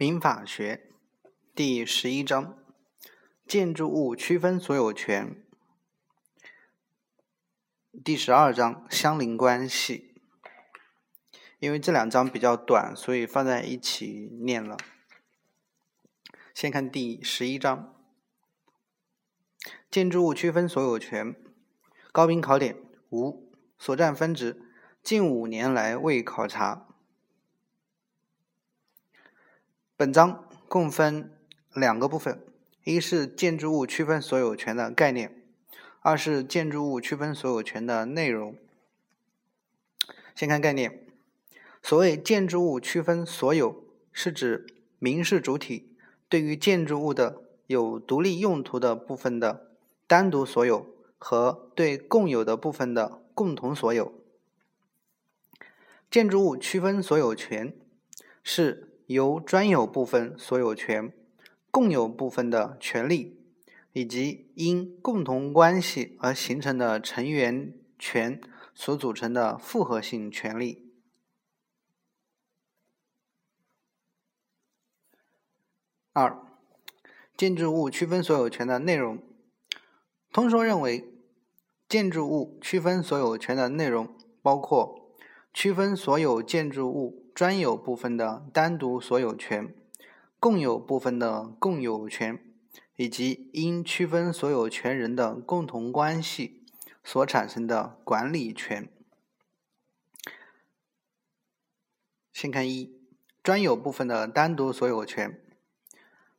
民法学第十一章：建筑物区分所有权。第十二章：相邻关系。因为这两章比较短，所以放在一起念了。先看第十一章：建筑物区分所有权。高频考点：无所占分值，近五年来未考察。本章共分两个部分：一是建筑物区分所有权的概念，二是建筑物区分所有权的内容。先看概念。所谓建筑物区分所有，是指民事主体对于建筑物的有独立用途的部分的单独所有和对共有的部分的共同所有。建筑物区分所有权是。由专有部分所有权、共有部分的权利，以及因共同关系而形成的成员权所组成的复合性权利。二、建筑物区分所有权的内容。通说认为，建筑物区分所有权的内容包括区分所有建筑物。专有部分的单独所有权，共有部分的共有权，以及因区分所有权人的共同关系所产生的管理权。先看一，专有部分的单独所有权，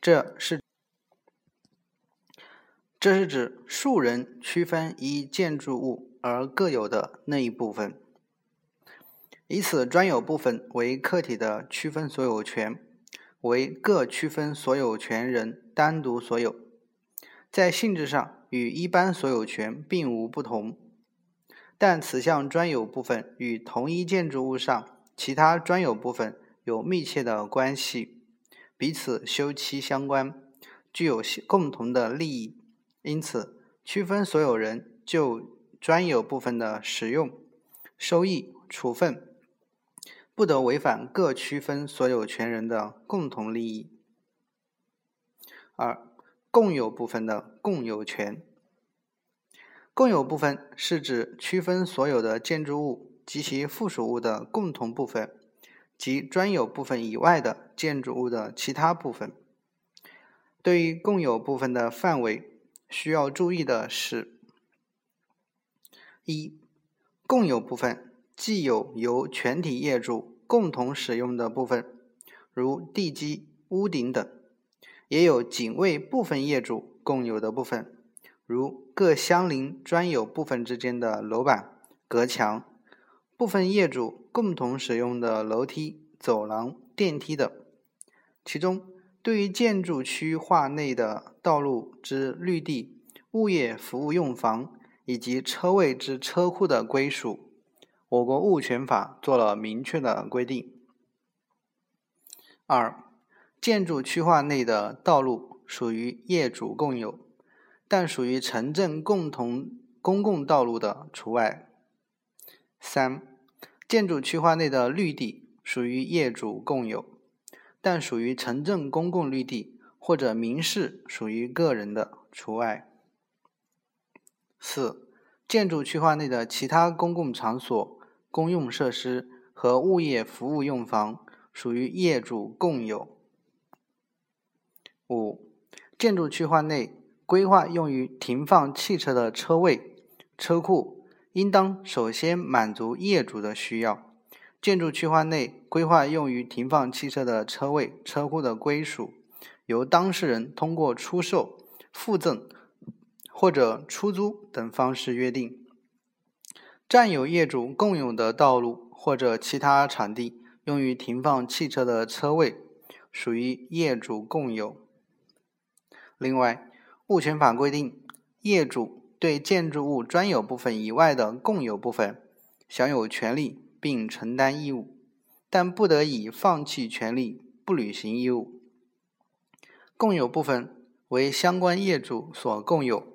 这是这是指数人区分一建筑物而各有的那一部分。以此专有部分为客体的区分所有权，为各区分所有权人单独所有，在性质上与一般所有权并无不同，但此项专有部分与同一建筑物上其他专有部分有密切的关系，彼此休戚相关，具有共同的利益，因此区分所有人就专有部分的使用、收益、处分。不得违反各区分所有权人的共同利益。二、共有部分的共有权。共有部分是指区分所有的建筑物及其附属物的共同部分，及专有部分以外的建筑物的其他部分。对于共有部分的范围，需要注意的是：一、共有部分。既有由全体业主共同使用的部分，如地基、屋顶等；也有仅为部分业主共有的部分，如各相邻专有部分之间的楼板、隔墙；部分业主共同使用的楼梯、走廊、电梯等。其中，对于建筑区划内的道路之绿地、物业服务用房以及车位之车库的归属。我国物权法做了明确的规定。二、建筑区划内的道路属于业主共有，但属于城镇共同公共道路的除外。三、建筑区划内的绿地属于业主共有，但属于城镇公共绿地或者民事属于个人的除外。四、建筑区划内的其他公共场所。公用设施和物业服务用房属于业主共有。五、建筑区划内规划用于停放汽车的车位、车库，应当首先满足业主的需要。建筑区划内规划用于停放汽车的车位、车库的归属，由当事人通过出售、附赠或者出租等方式约定。占有业主共有的道路或者其他场地用于停放汽车的车位，属于业主共有。另外，物权法规定，业主对建筑物专有部分以外的共有部分享有权利并承担义务，但不得以放弃权利不履行义务。共有部分为相关业主所共有。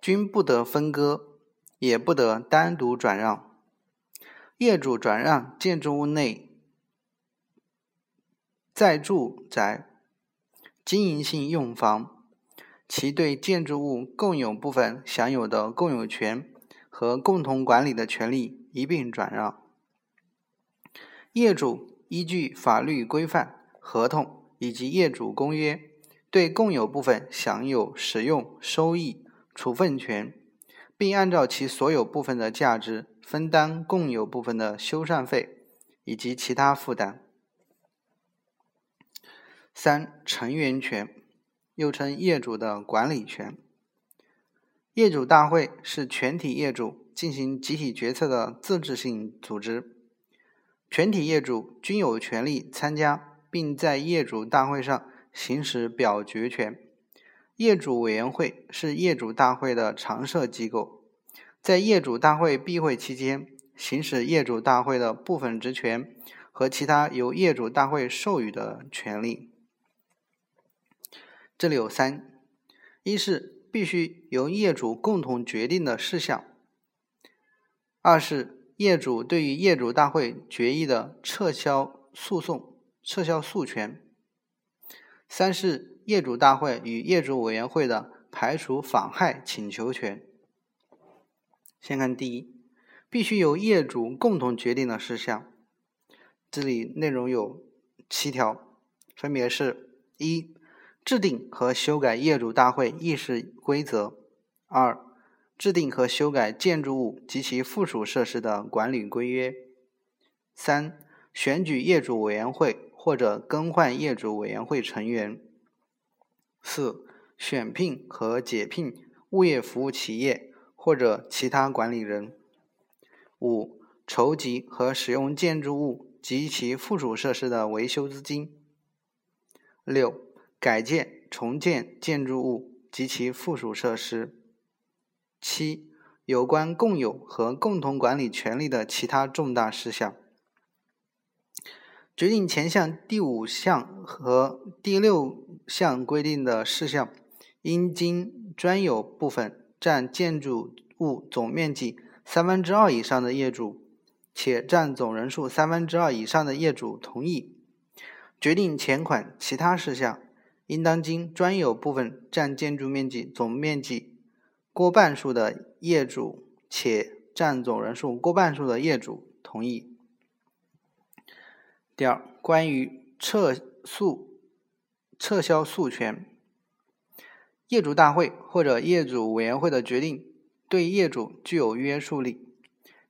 均不得分割，也不得单独转让。业主转让建筑物内在住宅、经营性用房，其对建筑物共有部分享有的共有权和共同管理的权利一并转让。业主依据法律规范、合同以及业主公约，对共有部分享有使用、收益、处分权，并按照其所有部分的价值。分担共有部分的修缮费以及其他负担。三、成员权，又称业主的管理权。业主大会是全体业主进行集体决策的自治性组织，全体业主均有权利参加，并在业主大会上行使表决权。业主委员会是业主大会的常设机构。在业主大会闭会期间，行使业主大会的部分职权和其他由业主大会授予的权利。这里有三：一是必须由业主共同决定的事项；二是业主对于业主大会决议的撤销诉讼、撤销诉权；三是业主大会与业主委员会的排除妨害请求权。先看第一，必须由业主共同决定的事项。这里内容有七条，分别是：一、制定和修改业主大会议事规则；二、制定和修改建筑物及其附属设施的管理规约；三、选举业主委员会或者更换业主委员会成员；四、选聘和解聘物业服务企业。或者其他管理人。五、筹集和使用建筑物及其附属设施的维修资金。六、改建、重建建筑物及其附属设施。七、有关共有和共同管理权利的其他重大事项。决定前项第五项和第六项规定的事项，应经专有部分。占建筑物总面积三分之二以上的业主，且占总人数三分之二以上的业主同意决定前款其他事项，应当经专有部分占建筑面积总面积过半数的业主，且占总人数过半数的业主同意。第二，关于撤诉、撤销诉权。业主大会或者业主委员会的决定对业主具有约束力。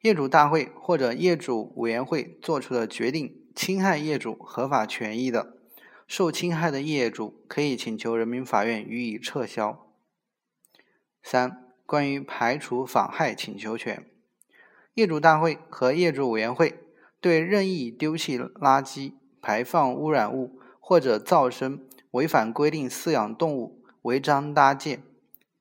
业主大会或者业主委员会作出的决定侵害业主合法权益的，受侵害的业主可以请求人民法院予以撤销。三、关于排除妨害请求权，业主大会和业主委员会对任意丢弃垃圾、排放污染物或者噪声、违反规定饲养动物。违章搭建、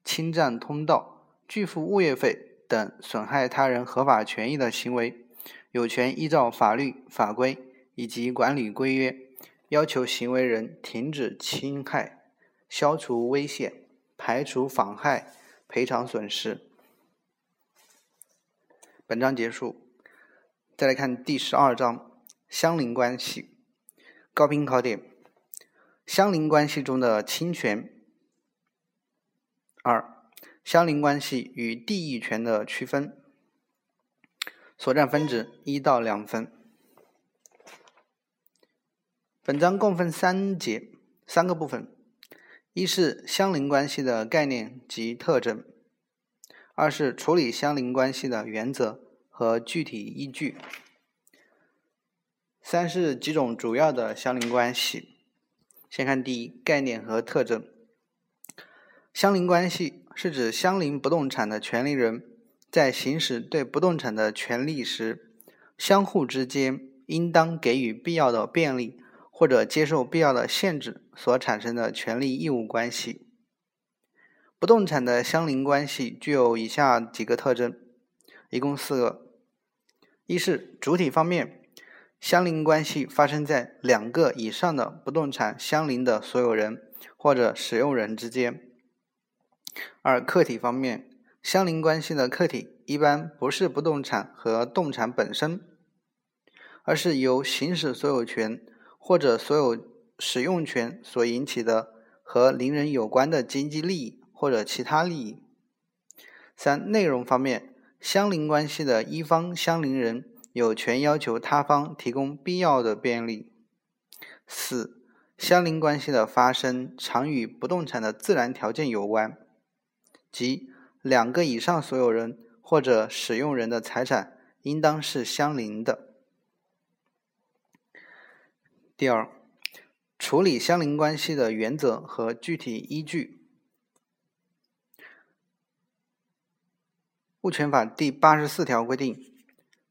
侵占通道、拒付物业费等损害他人合法权益的行为，有权依照法律法规以及管理规约，要求行为人停止侵害、消除危险、排除妨害、赔偿损失。本章结束，再来看第十二章相邻关系。高频考点：相邻关系中的侵权。二、相邻关系与地役权的区分。所占分值一到两分。本章共分三节，三个部分：一是相邻关系的概念及特征；二是处理相邻关系的原则和具体依据；三是几种主要的相邻关系。先看第一，概念和特征。相邻关系是指相邻不动产的权利人在行使对不动产的权利时，相互之间应当给予必要的便利或者接受必要的限制所产生的权利义务关系。不动产的相邻关系具有以下几个特征，一共四个：一是主体方面，相邻关系发生在两个以上的不动产相邻的所有人或者使用人之间。二、客体方面，相邻关系的客体一般不是不动产和动产本身，而是由行使所有权或者所有使用权所引起的和邻人有关的经济利益或者其他利益。三、内容方面，相邻关系的一方相邻人有权要求他方提供必要的便利。四、相邻关系的发生常与不动产的自然条件有关，即两个以上所有人或者使用人的财产应当是相邻的。第二，处理相邻关系的原则和具体依据。物权法第八十四条规定，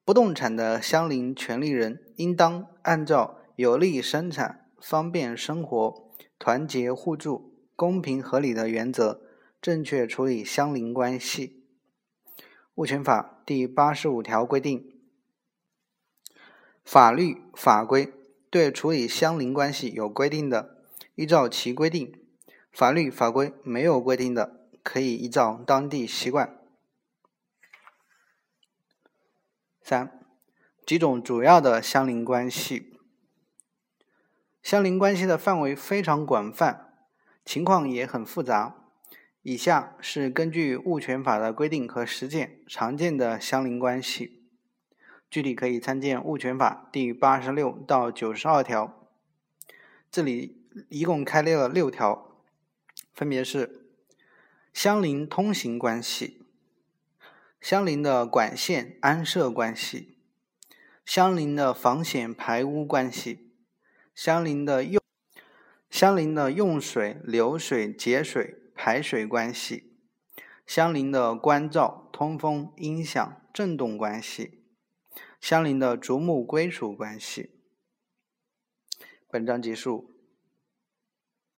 不动产的相邻权利人应当按照有利生产、方便生活、团结互助、公平合理的原则，正确处理相邻关系。物权法第八十五条规定，法律法规对处理相邻关系有规定的，依照其规定；法律法规没有规定的，可以依照当地习惯。三、几种主要的相邻关系。相邻关系的范围非常广泛，情况也很复杂。以下是根据物权法的规定和实践常见的相邻关系，具体可以参见物权法第八十六到九十二条。这里一共开列了六条，分别是相邻通行关系。相邻的管线安设关系，相邻的防险排污关系，相邻的用相邻的用水、流水、节水、排水关系，相邻的关照、通风、音响、震动关系，相邻的竹木归属关系。本章结束。